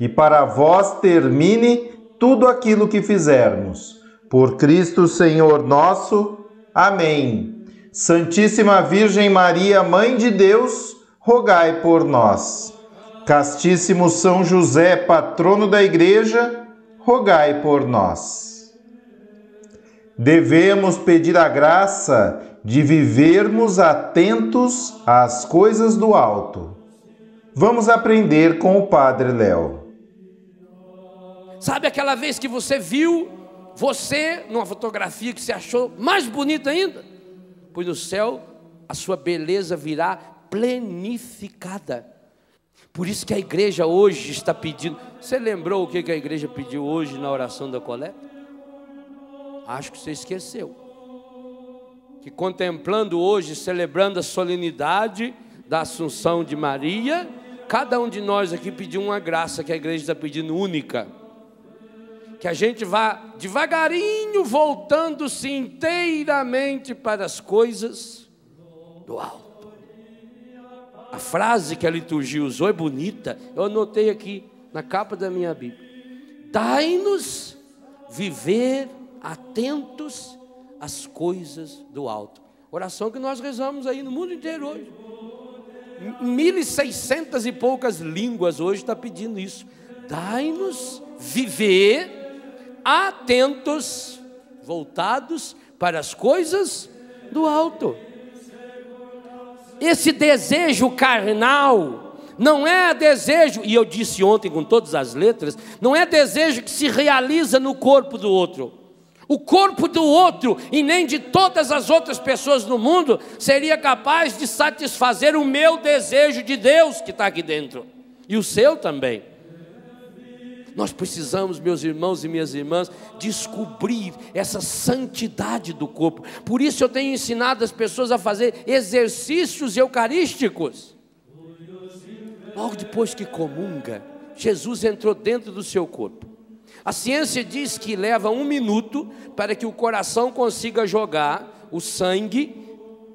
e para vós termine tudo aquilo que fizermos. Por Cristo Senhor nosso. Amém. Santíssima Virgem Maria, Mãe de Deus, rogai por nós. Castíssimo São José, patrono da Igreja, rogai por nós. Devemos pedir a graça de vivermos atentos às coisas do alto. Vamos aprender com o Padre Léo. Sabe aquela vez que você viu você numa fotografia que você achou mais bonita ainda? Pois no céu a sua beleza virá plenificada. Por isso que a igreja hoje está pedindo. Você lembrou o que a igreja pediu hoje na oração da coleta? Acho que você esqueceu. Que contemplando hoje, celebrando a solenidade da Assunção de Maria, cada um de nós aqui pediu uma graça que a igreja está pedindo única que a gente vá devagarinho voltando-se inteiramente para as coisas do alto. A frase que a liturgia usou é bonita, eu anotei aqui na capa da minha Bíblia. Dai-nos viver atentos às coisas do alto. Oração que nós rezamos aí no mundo inteiro hoje. Mil e seiscentas e poucas línguas hoje está pedindo isso. Dai-nos viver atentos, voltados para as coisas do alto. Esse desejo carnal não é desejo, e eu disse ontem com todas as letras, não é desejo que se realiza no corpo do outro. O corpo do outro e nem de todas as outras pessoas no mundo seria capaz de satisfazer o meu desejo de Deus que está aqui dentro, e o seu também. Nós precisamos, meus irmãos e minhas irmãs, descobrir essa santidade do corpo. Por isso eu tenho ensinado as pessoas a fazer exercícios eucarísticos. Logo depois que comunga, Jesus entrou dentro do seu corpo. A ciência diz que leva um minuto para que o coração consiga jogar o sangue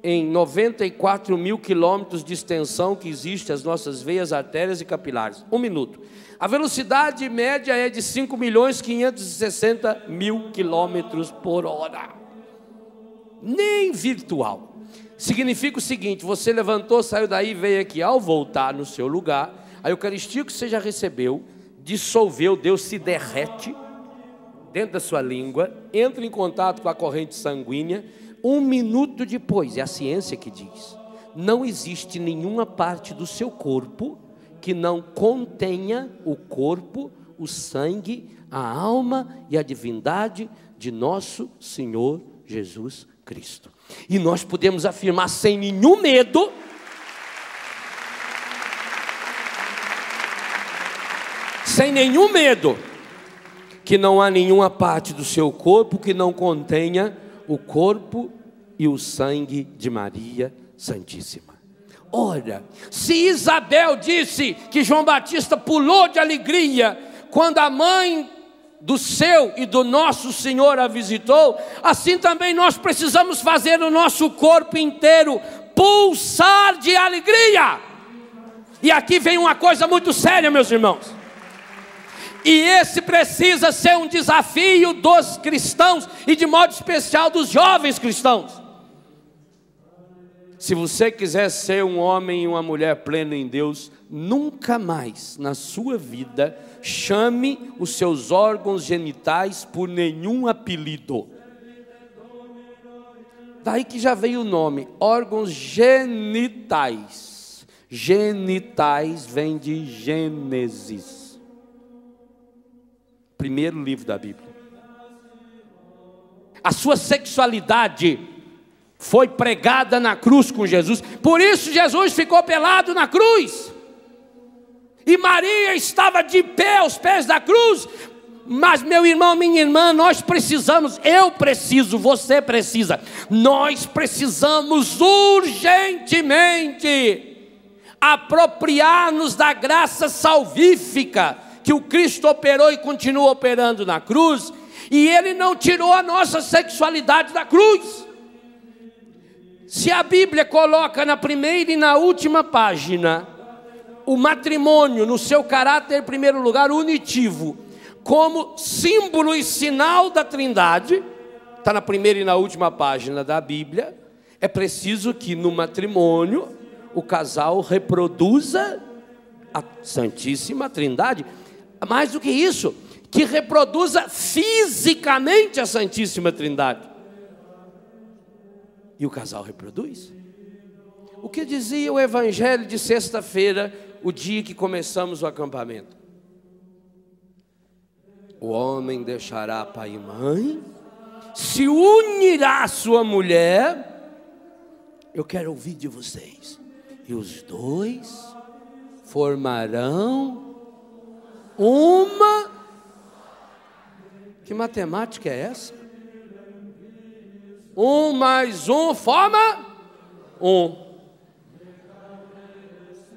em 94 mil quilômetros de extensão que existe as nossas veias, artérias e capilares. Um minuto. A velocidade média é de 5 milhões 560 mil quilômetros por hora. Nem virtual. Significa o seguinte: você levantou, saiu daí, veio aqui. Ao voltar no seu lugar, a Eucaristia que você já recebeu, dissolveu, Deus se derrete dentro da sua língua, entra em contato com a corrente sanguínea. Um minuto depois, é a ciência que diz, não existe nenhuma parte do seu corpo que não contenha o corpo, o sangue, a alma e a divindade de nosso Senhor Jesus Cristo. E nós podemos afirmar sem nenhum medo. Sem nenhum medo, que não há nenhuma parte do seu corpo que não contenha o corpo e o sangue de Maria Santíssima. Ora, se Isabel disse que João Batista pulou de alegria quando a mãe do seu e do nosso Senhor a visitou, assim também nós precisamos fazer o nosso corpo inteiro pulsar de alegria. E aqui vem uma coisa muito séria, meus irmãos. E esse precisa ser um desafio dos cristãos e de modo especial dos jovens cristãos. Se você quiser ser um homem e uma mulher pleno em Deus, nunca mais na sua vida chame os seus órgãos genitais por nenhum apelido. Daí que já veio o nome, órgãos genitais. Genitais vem de Gênesis. Primeiro livro da Bíblia. A sua sexualidade foi pregada na cruz com Jesus. Por isso Jesus ficou pelado na cruz. E Maria estava de pé aos pés da cruz. Mas, meu irmão, minha irmã, nós precisamos, eu preciso, você precisa, nós precisamos urgentemente apropriar-nos da graça salvífica que o Cristo operou e continua operando na cruz, e Ele não tirou a nossa sexualidade da cruz. Se a Bíblia coloca na primeira e na última página o matrimônio no seu caráter, em primeiro lugar, unitivo, como símbolo e sinal da Trindade, está na primeira e na última página da Bíblia, é preciso que no matrimônio o casal reproduza a Santíssima Trindade. Mais do que isso, que reproduza fisicamente a Santíssima Trindade. E o casal reproduz. O que dizia o evangelho de sexta-feira, o dia que começamos o acampamento? O homem deixará pai e mãe, se unirá à sua mulher. Eu quero ouvir de vocês. E os dois formarão uma. Que matemática é essa? Um mais um forma um.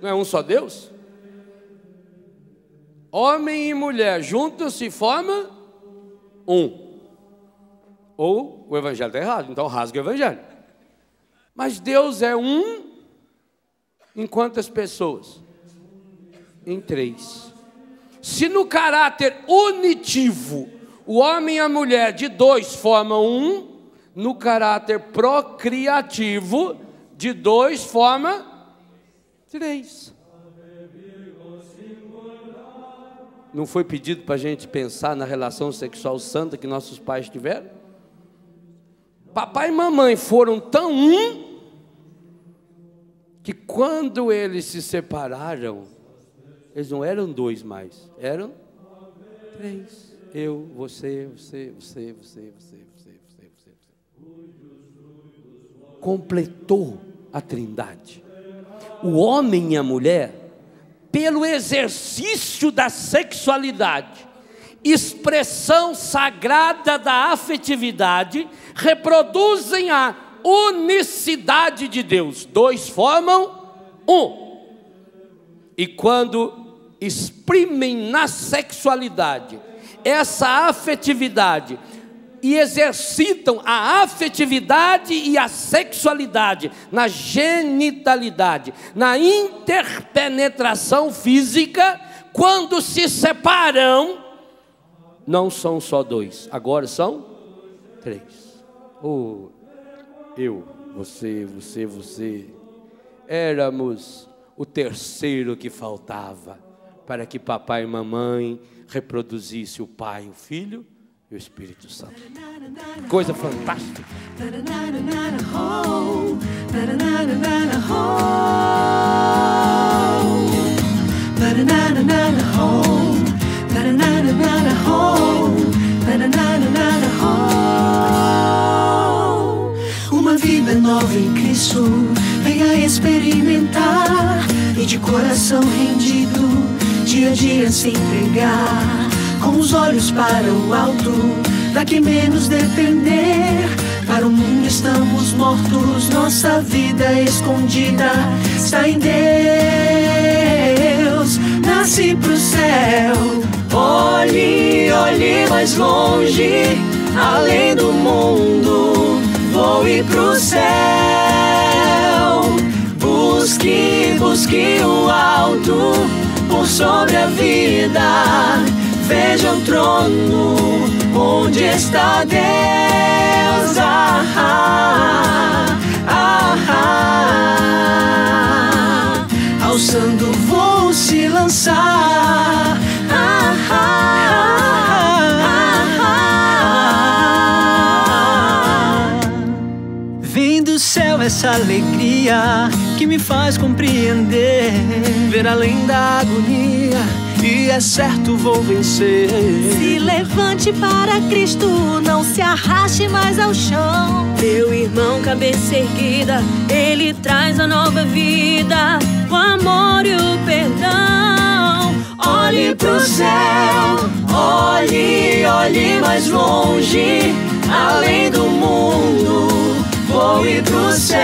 Não é um só Deus? Homem e mulher juntos se forma um. Ou o evangelho está errado, então rasga o evangelho. Mas Deus é um em quantas pessoas? Em três. Se no caráter unitivo o homem e a mulher de dois formam um, no caráter procriativo, de dois forma três. Não foi pedido para a gente pensar na relação sexual santa que nossos pais tiveram? Papai e mamãe foram tão um que quando eles se separaram, eles não eram dois mais, eram três. Eu, você, você, você, você, você completou a Trindade. O homem e a mulher, pelo exercício da sexualidade, expressão sagrada da afetividade, reproduzem a unicidade de Deus. Dois formam um. E quando exprimem na sexualidade essa afetividade, e exercitam a afetividade e a sexualidade na genitalidade, na interpenetração física, quando se separam, não são só dois, agora são três. Oh, eu, você, você, você, éramos o terceiro que faltava para que papai e mamãe reproduzisse o pai e o filho e o Espírito Santo. Coisa fantástica. Uma vida nova em Cristo, venha experimentar e de coração rendido, dia a dia se entregar com os olhos para o alto, daqui menos depender. Para o mundo estamos mortos, nossa vida escondida está em Deus. Nasce pro céu, olhe, olhe mais longe, além do mundo, voe pro céu. Busque, busque o alto por sobre a vida Veja o trono onde está Deus. Ah, ah, ah, ah. alçando vou se lançar. Ah, ah, ah, Vem do céu essa alegria que me faz compreender, ver além da agonia. E é certo vou vencer. Se levante para Cristo, não se arraste mais ao chão. Meu irmão, cabeça erguida, ele traz a nova vida, o amor e o perdão. Olhe pro céu, olhe, olhe mais longe, além do mundo, voe pro céu.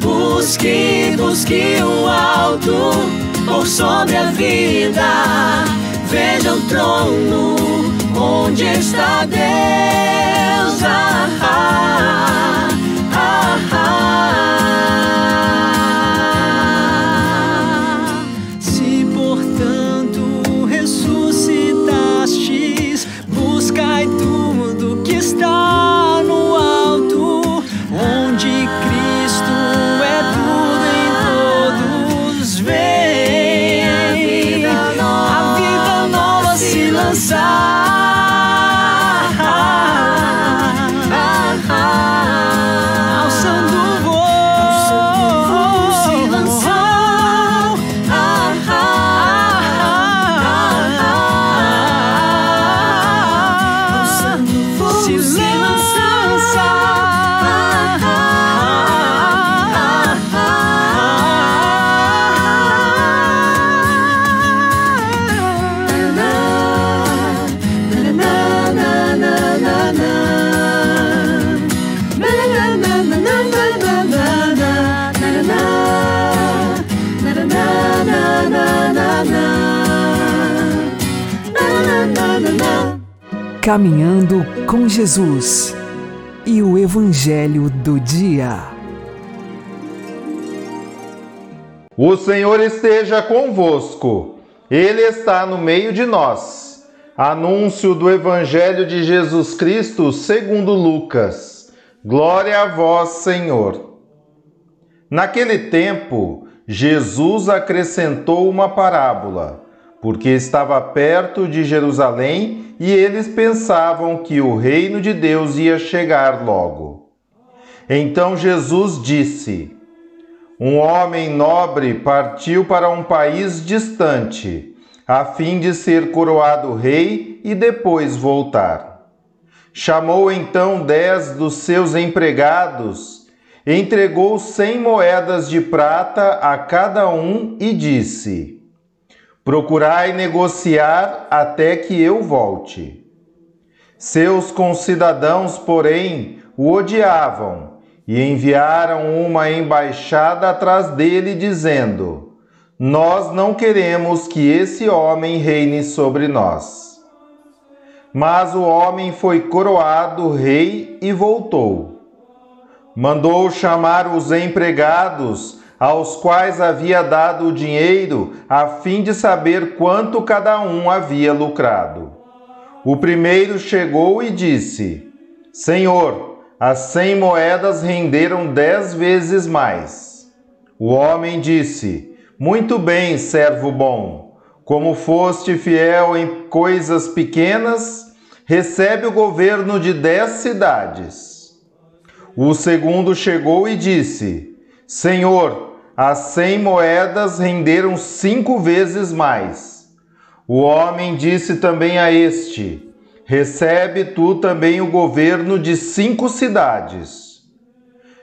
Busque, busque o alto, por sobre a vida, veja o trono, onde está Deus. Ah, ah, ah, ah. Caminhando com Jesus e o Evangelho do Dia. O Senhor esteja convosco, Ele está no meio de nós. Anúncio do Evangelho de Jesus Cristo segundo Lucas. Glória a vós, Senhor. Naquele tempo, Jesus acrescentou uma parábola, porque estava perto de Jerusalém e eles pensavam que o reino de Deus ia chegar logo. Então Jesus disse: Um homem nobre partiu para um país distante, a fim de ser coroado rei e depois voltar. Chamou então dez dos seus empregados, entregou cem moedas de prata a cada um e disse: Procurai negociar até que eu volte. Seus concidadãos, porém, o odiavam e enviaram uma embaixada atrás dele, dizendo: Nós não queremos que esse homem reine sobre nós. Mas o homem foi coroado rei e voltou. Mandou chamar os empregados, aos quais havia dado o dinheiro, a fim de saber quanto cada um havia lucrado. O primeiro chegou e disse: Senhor, as cem moedas renderam dez vezes mais. O homem disse: Muito bem, servo bom. Como foste fiel em coisas pequenas, recebe o governo de dez cidades. O segundo chegou e disse: Senhor, as cem moedas renderam cinco vezes mais. O homem disse também a este: Recebe tu também o governo de cinco cidades.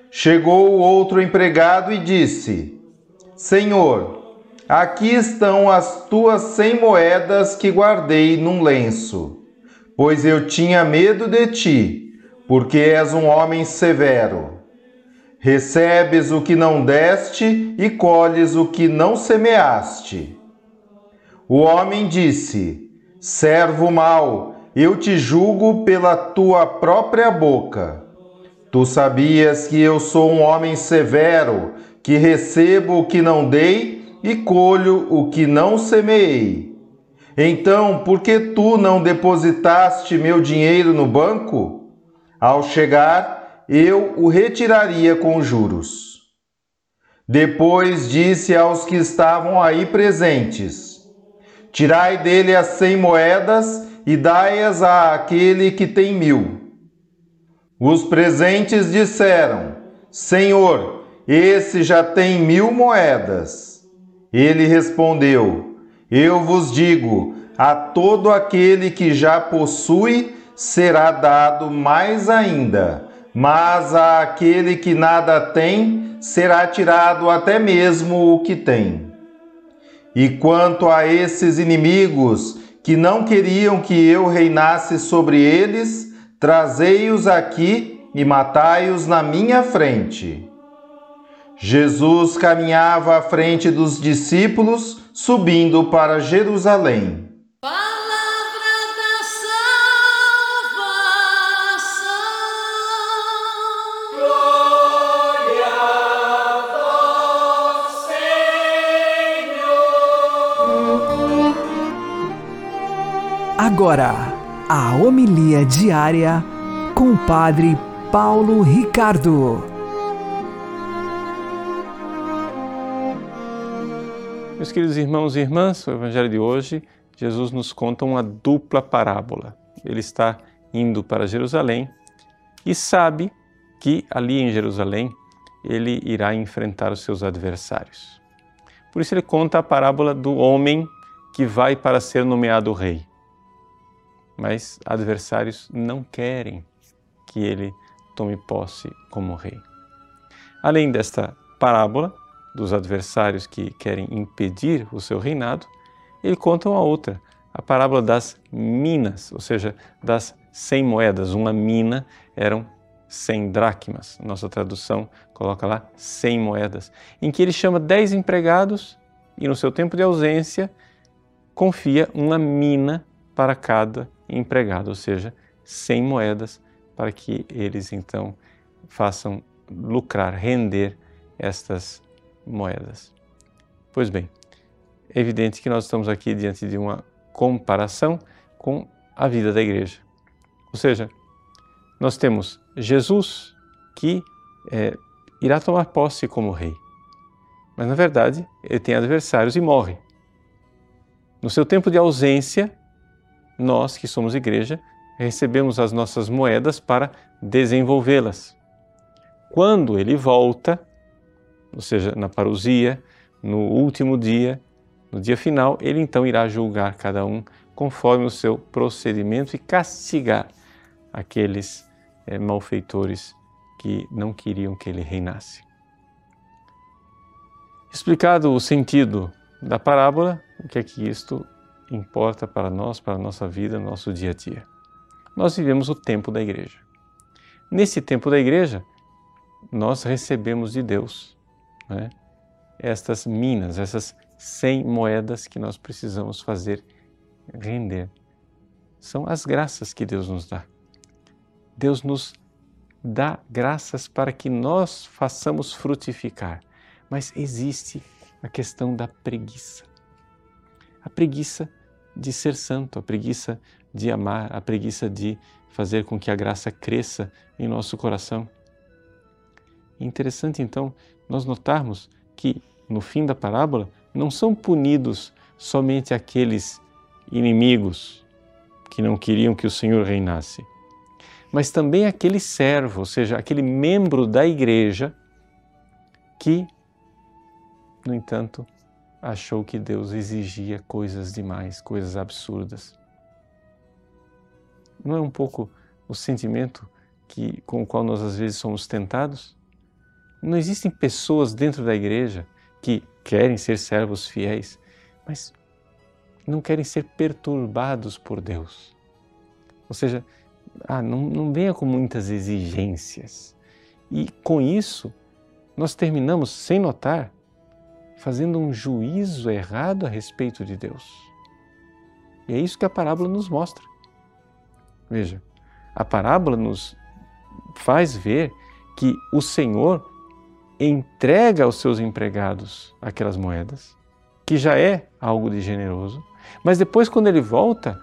Chegou o outro empregado e disse: Senhor, aqui estão as tuas cem moedas que guardei num lenço, pois eu tinha medo de ti, porque és um homem severo. Recebes o que não deste e colhes o que não semeaste. O homem disse: Servo mau, eu te julgo pela tua própria boca. Tu sabias que eu sou um homem severo, que recebo o que não dei e colho o que não semeei. Então, por que tu não depositaste meu dinheiro no banco? Ao chegar, eu o retiraria com juros. Depois disse aos que estavam aí presentes: Tirai dele as cem moedas e dai-as àquele que tem mil. Os presentes disseram: Senhor, esse já tem mil moedas. Ele respondeu: Eu vos digo, a todo aquele que já possui será dado mais ainda, mas àquele que nada tem será tirado até mesmo o que tem. E quanto a esses inimigos que não queriam que eu reinasse sobre eles, trazei-os aqui e matai-os na minha frente. Jesus caminhava à frente dos discípulos, subindo para Jerusalém. Agora, a homilia diária com o Padre Paulo Ricardo. Meus queridos irmãos e irmãs, o Evangelho de hoje, Jesus nos conta uma dupla parábola. Ele está indo para Jerusalém e sabe que ali em Jerusalém ele irá enfrentar os seus adversários. Por isso ele conta a parábola do homem que vai para ser nomeado rei mas adversários não querem que ele tome posse como rei. Além desta parábola dos adversários que querem impedir o seu reinado, ele conta uma outra, a parábola das minas, ou seja, das cem moedas. Uma mina eram cem dracmas. Nossa tradução coloca lá cem moedas, em que ele chama dez empregados e no seu tempo de ausência confia uma mina para cada empregado, ou seja, 100 moedas para que eles então façam lucrar, render estas moedas. Pois bem, é evidente que nós estamos aqui diante de uma comparação com a vida da igreja. Ou seja, nós temos Jesus que é, irá tomar posse como rei, mas na verdade ele tem adversários e morre. No seu tempo de ausência, nós que somos igreja recebemos as nossas moedas para desenvolvê-las. Quando ele volta, ou seja, na parousia, no último dia, no dia final, ele então irá julgar cada um conforme o seu procedimento e castigar aqueles é, malfeitores que não queriam que ele reinasse. Explicado o sentido da parábola, o que é que isto importa para nós, para a nossa vida, nosso dia a dia. Nós vivemos o tempo da igreja. Nesse tempo da igreja, nós recebemos de Deus né, estas minas, essas 100 moedas que nós precisamos fazer render. São as graças que Deus nos dá. Deus nos dá graças para que nós façamos frutificar. Mas existe a questão da preguiça. A preguiça de ser santo, a preguiça de amar, a preguiça de fazer com que a graça cresça em nosso coração. Interessante então nós notarmos que no fim da parábola não são punidos somente aqueles inimigos que não queriam que o Senhor reinasse, mas também aquele servo, ou seja, aquele membro da igreja que, no entanto, achou que Deus exigia coisas demais, coisas absurdas. Não é um pouco o sentimento que, com o qual nós às vezes somos tentados? Não existem pessoas dentro da igreja que querem ser servos fiéis, mas não querem ser perturbados por Deus. Ou seja, ah, não, não venha com muitas exigências. E com isso, nós terminamos, sem notar, fazendo um juízo errado a respeito de Deus. E é isso que a parábola nos mostra. Veja, a parábola nos faz ver que o Senhor entrega aos seus empregados aquelas moedas, que já é algo de generoso, mas depois, quando ele volta,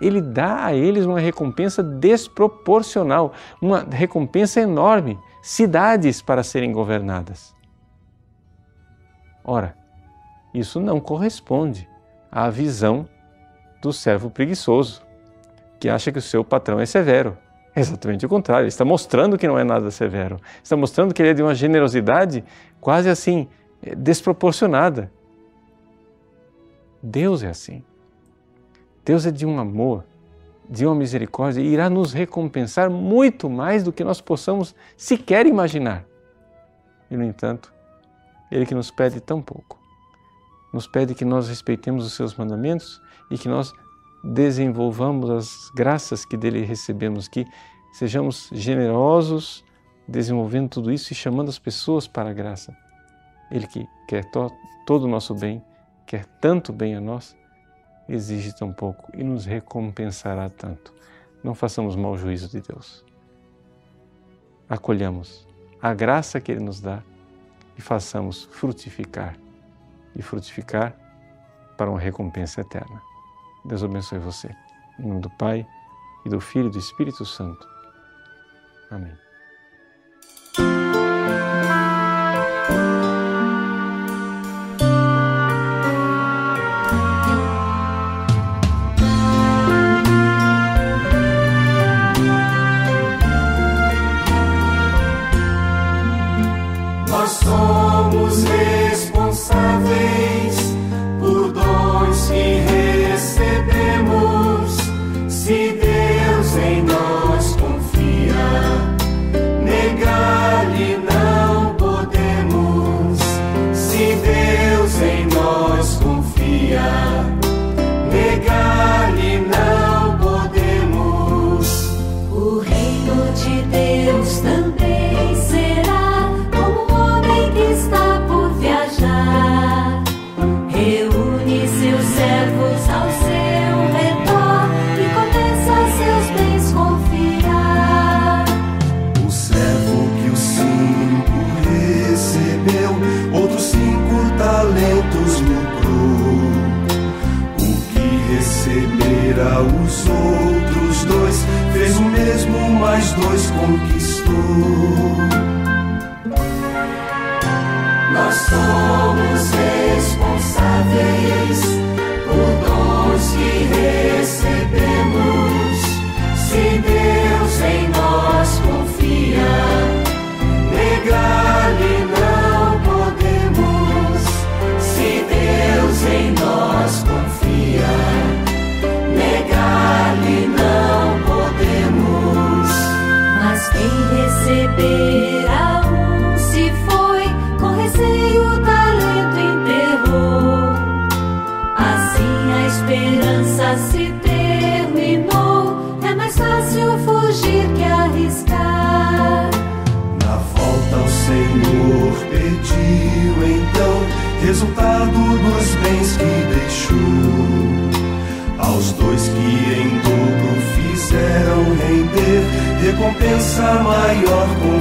ele dá a eles uma recompensa desproporcional, uma recompensa enorme cidades para serem governadas Ora, isso não corresponde à visão do servo preguiçoso, que acha que o seu patrão é severo. Exatamente o contrário, ele está mostrando que não é nada severo, está mostrando que ele é de uma generosidade quase assim eh, desproporcionada. Deus é assim. Deus é de um amor, de uma misericórdia e irá nos recompensar muito mais do que nós possamos sequer imaginar. E, no entanto, Ele que nos pede tão pouco, nos pede que nós respeitemos os seus mandamentos e que nós desenvolvamos as graças que dele recebemos, que sejamos generosos desenvolvendo tudo isso e chamando as pessoas para a graça. Ele que quer to todo o nosso bem, quer tanto bem a nós, exige tão pouco e nos recompensará tanto. Não façamos mau juízo de Deus. Acolhamos a graça que Ele nos dá e façamos frutificar e frutificar para uma recompensa eterna. Deus abençoe você. Em nome do Pai, e do Filho e do Espírito Santo. Amém. Recompensa maior confirmou.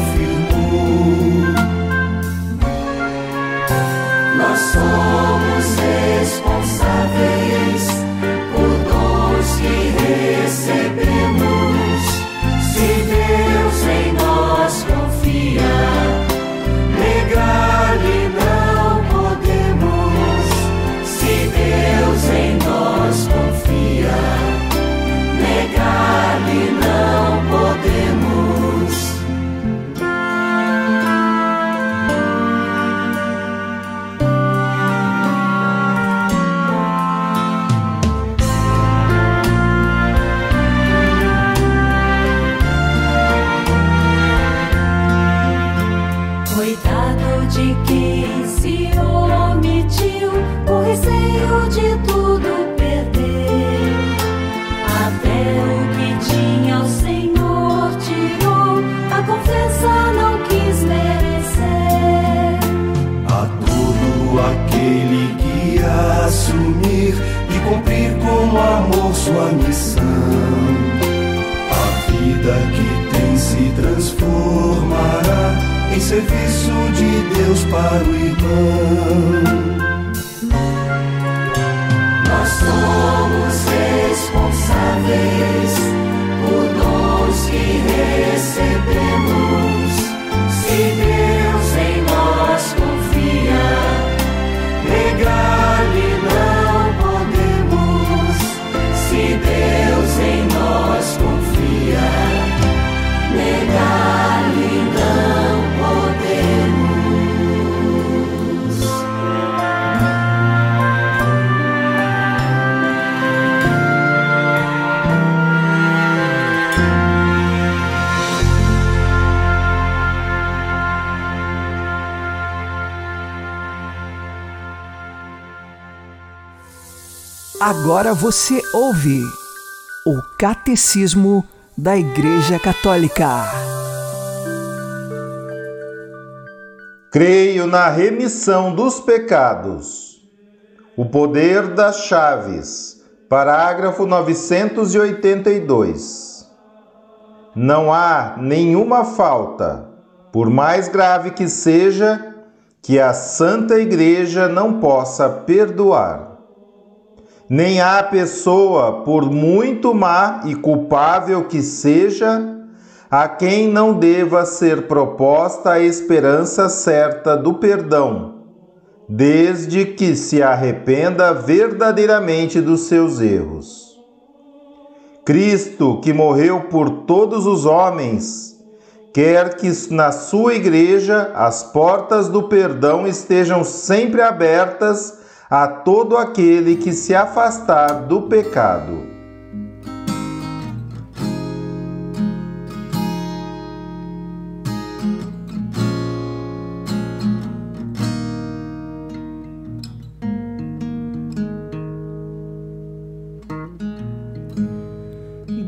Agora você ouve o Catecismo da Igreja Católica. Creio na remissão dos pecados. O poder das chaves. Parágrafo 982. Não há nenhuma falta, por mais grave que seja, que a Santa Igreja não possa perdoar. Nem há pessoa, por muito má e culpável que seja, a quem não deva ser proposta a esperança certa do perdão, desde que se arrependa verdadeiramente dos seus erros. Cristo, que morreu por todos os homens, quer que na sua igreja as portas do perdão estejam sempre abertas a todo aquele que se afastar do pecado.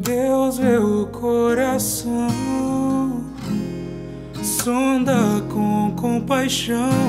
Deus vê o coração, sonda com compaixão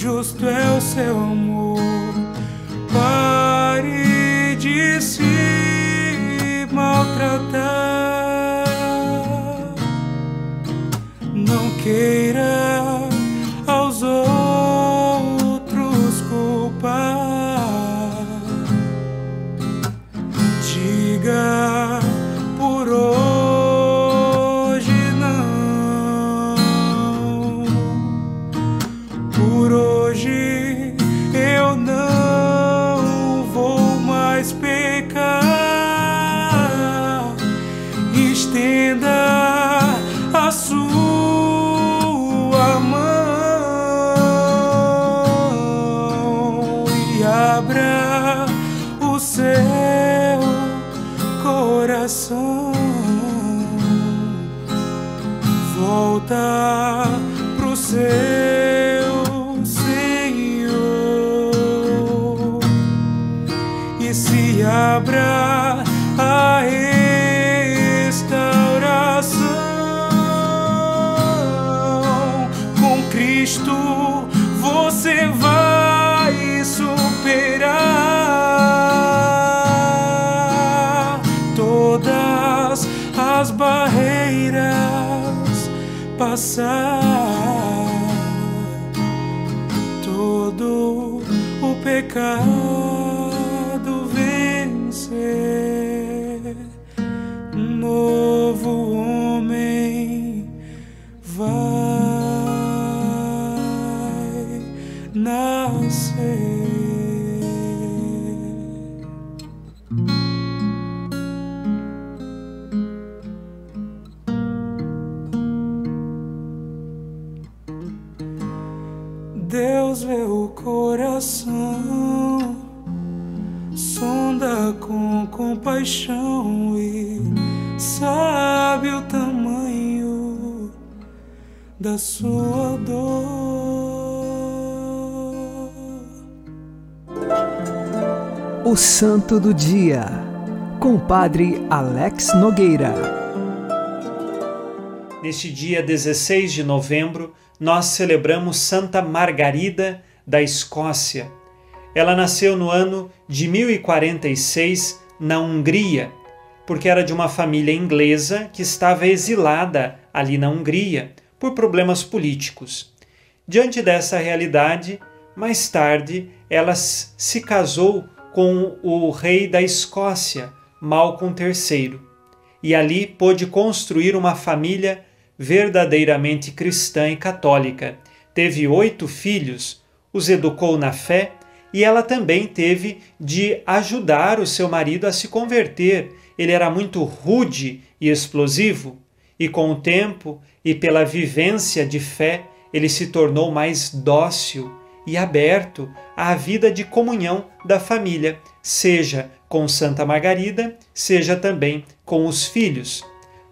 justo é o seu amor. Pare de se maltratar, não queira passar todo o pecado da sua dor. O Santo do Dia, com o Padre Alex Nogueira. Neste dia 16 de novembro, nós celebramos Santa Margarida da Escócia. Ela nasceu no ano de 1046 na Hungria, porque era de uma família inglesa que estava exilada ali na Hungria por problemas políticos. Diante dessa realidade, mais tarde ela se casou com o rei da Escócia, Malcolm III, e ali pôde construir uma família verdadeiramente cristã e católica. Teve oito filhos, os educou na fé e ela também teve de ajudar o seu marido a se converter. Ele era muito rude e explosivo, e com o tempo e pela vivência de fé, ele se tornou mais dócil e aberto à vida de comunhão da família, seja com Santa Margarida, seja também com os filhos.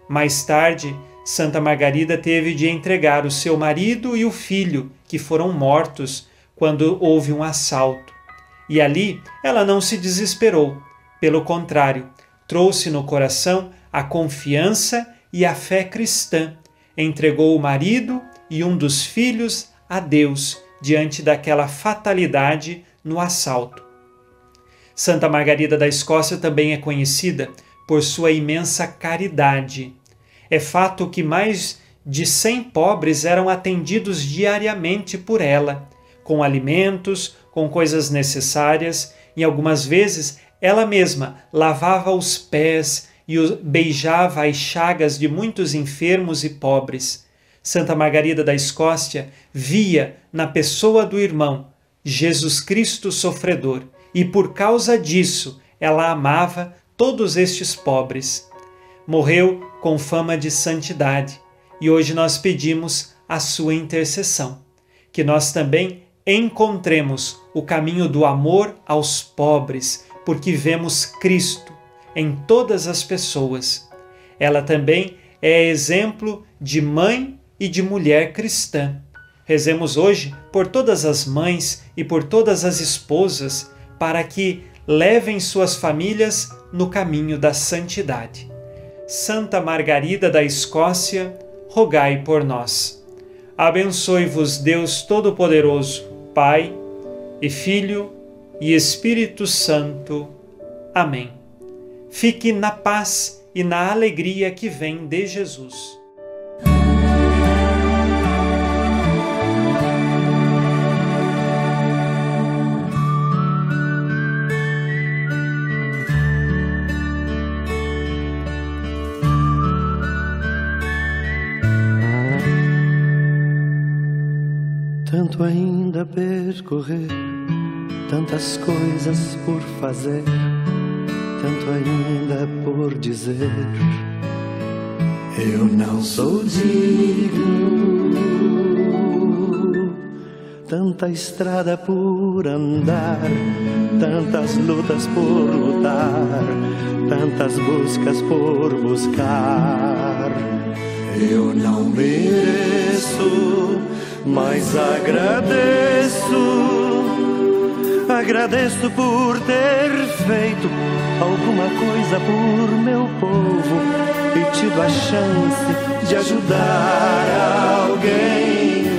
Mais tarde, Santa Margarida teve de entregar o seu marido e o filho, que foram mortos quando houve um assalto. E ali ela não se desesperou, pelo contrário, trouxe no coração a confiança e a fé cristã, entregou o marido e um dos filhos a Deus diante daquela fatalidade no assalto. Santa Margarida da Escócia também é conhecida por sua imensa caridade. É fato que mais de cem pobres eram atendidos diariamente por ela, com alimentos, com coisas necessárias, e algumas vezes ela mesma lavava os pés e beijava as chagas de muitos enfermos e pobres. Santa Margarida da Escócia via na pessoa do irmão Jesus Cristo sofredor, e por causa disso ela amava todos estes pobres morreu com fama de santidade e hoje nós pedimos a sua intercessão. Que nós também encontremos o caminho do amor aos pobres, porque vemos Cristo em todas as pessoas. Ela também é exemplo de mãe e de mulher cristã. Rezemos hoje por todas as mães e por todas as esposas para que levem suas famílias no caminho da santidade. Santa Margarida da Escócia, rogai por nós. Abençoe-vos Deus Todo-Poderoso, Pai e Filho e Espírito Santo. Amém. Fique na paz e na alegria que vem de Jesus. tanto ainda percorrer, tantas coisas por fazer, tanto ainda por dizer. Eu não sou digno, tanta estrada por andar, tantas lutas por lutar, tantas buscas por buscar. Eu não mereço mas agradeço, agradeço por ter feito alguma coisa por meu povo e tido a chance de ajudar alguém.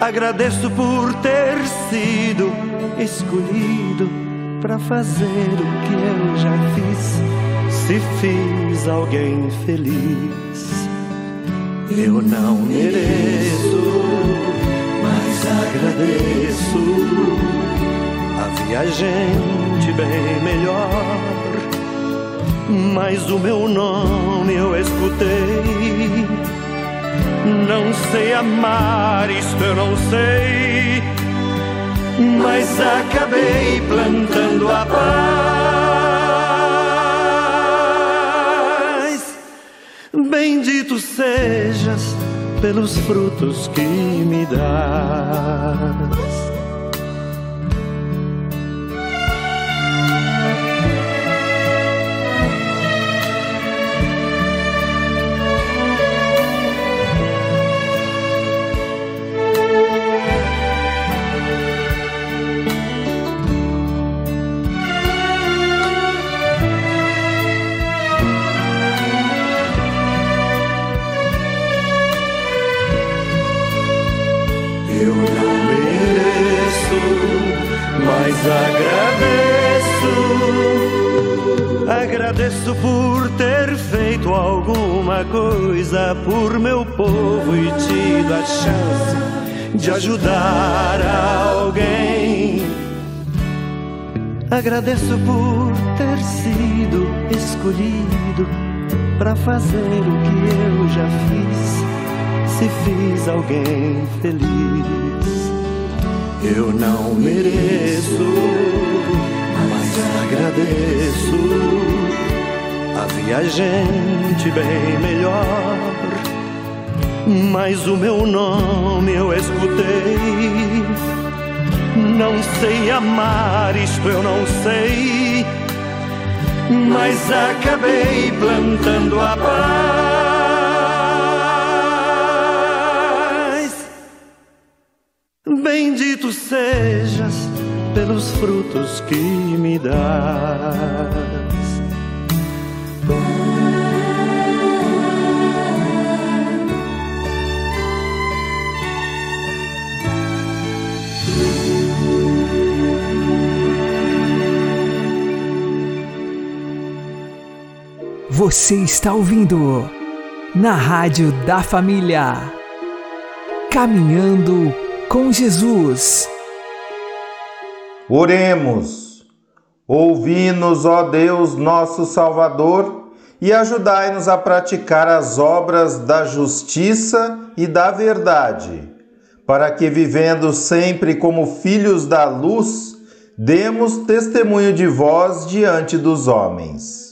Agradeço por ter sido escolhido para fazer o que eu já fiz, se fiz alguém feliz. Eu não mereço, agradeço. Havia gente bem melhor, mas o meu nome eu escutei. Não sei amar, isto eu não sei, mas acabei plantando a paz. Bendito sejas pelos frutos que me dás. Agradeço por ter feito alguma coisa por meu povo e tido a chance de ajudar alguém. Agradeço por ter sido escolhido para fazer o que eu já fiz. Se fiz alguém feliz, eu não mereço, mas agradeço. Havia gente bem melhor, mas o meu nome eu escutei. Não sei amar, isto eu não sei, mas acabei plantando a paz. Bendito sejas pelos frutos que me dás. Você está ouvindo na Rádio da Família. Caminhando com Jesus. Oremos. Ouvi-nos, ó Deus, nosso Salvador, e ajudai-nos a praticar as obras da justiça e da verdade, para que, vivendo sempre como filhos da luz, demos testemunho de vós diante dos homens.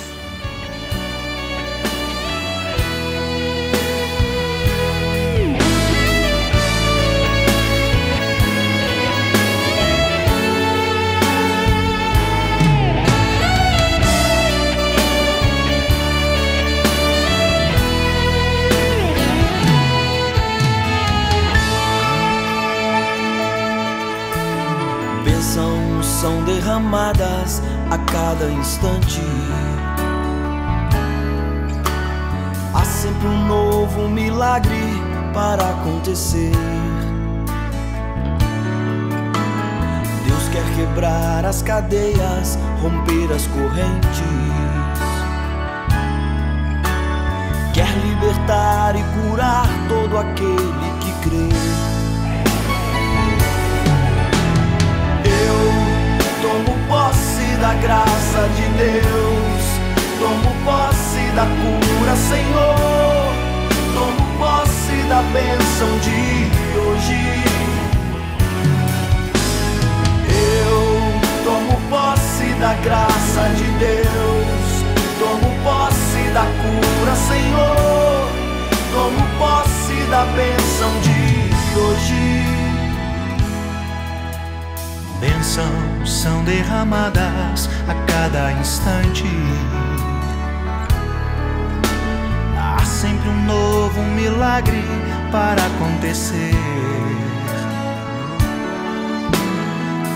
Cada instante. Há sempre um novo milagre para acontecer. Deus quer quebrar as cadeias, romper as correntes. Quer libertar e curar todo Deus, tomo posse da cura, Senhor, tomo posse da bênção de hoje. Eu tomo posse da graça de Deus, tomo posse da cura, Senhor, tomo posse da bênção de hoje. Bênçãos são derramadas a cada instante. Há sempre um novo milagre para acontecer.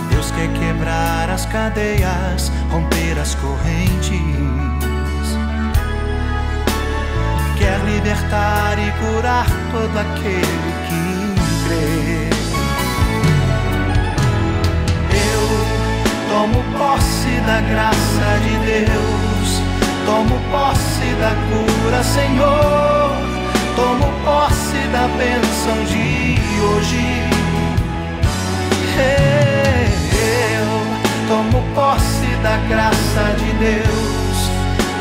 Deus quer quebrar as cadeias, romper as correntes. Quer libertar e curar todo aquele que crê. Tomo posse da graça de Deus, tomo posse da cura, Senhor, tomo posse da bênção de hoje. Eu tomo posse da graça de Deus,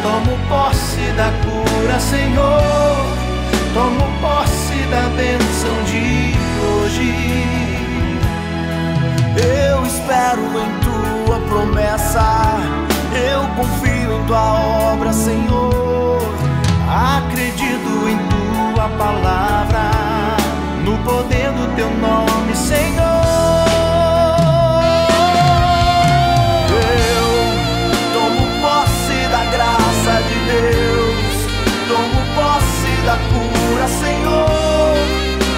tomo posse da cura, Senhor, tomo posse da bênção de hoje. Eu espero em promessa. Eu confio em tua obra, Senhor. Acredito em tua palavra, no poder do teu nome, Senhor. Eu tomo posse da graça de Deus, tomo posse da cura, Senhor.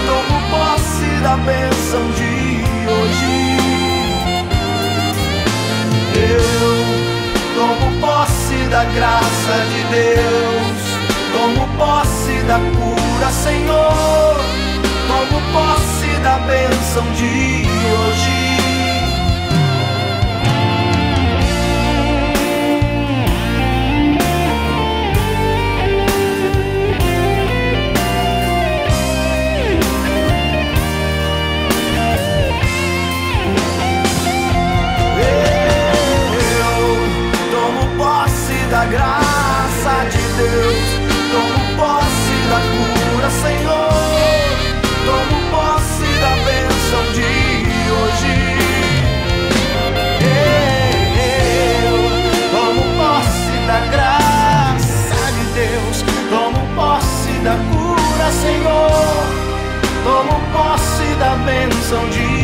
Tomo posse da bênção de Eu tomo posse da graça de Deus, tomo posse da cura, Senhor, tomo posse da bênção de hoje. Graça de Deus. Tomo posse da cura, Senhor. Tomo posse da bênção de hoje. Eu tomo posse da graça de Deus. Tomo posse da cura, Senhor. Tomo posse da bênção de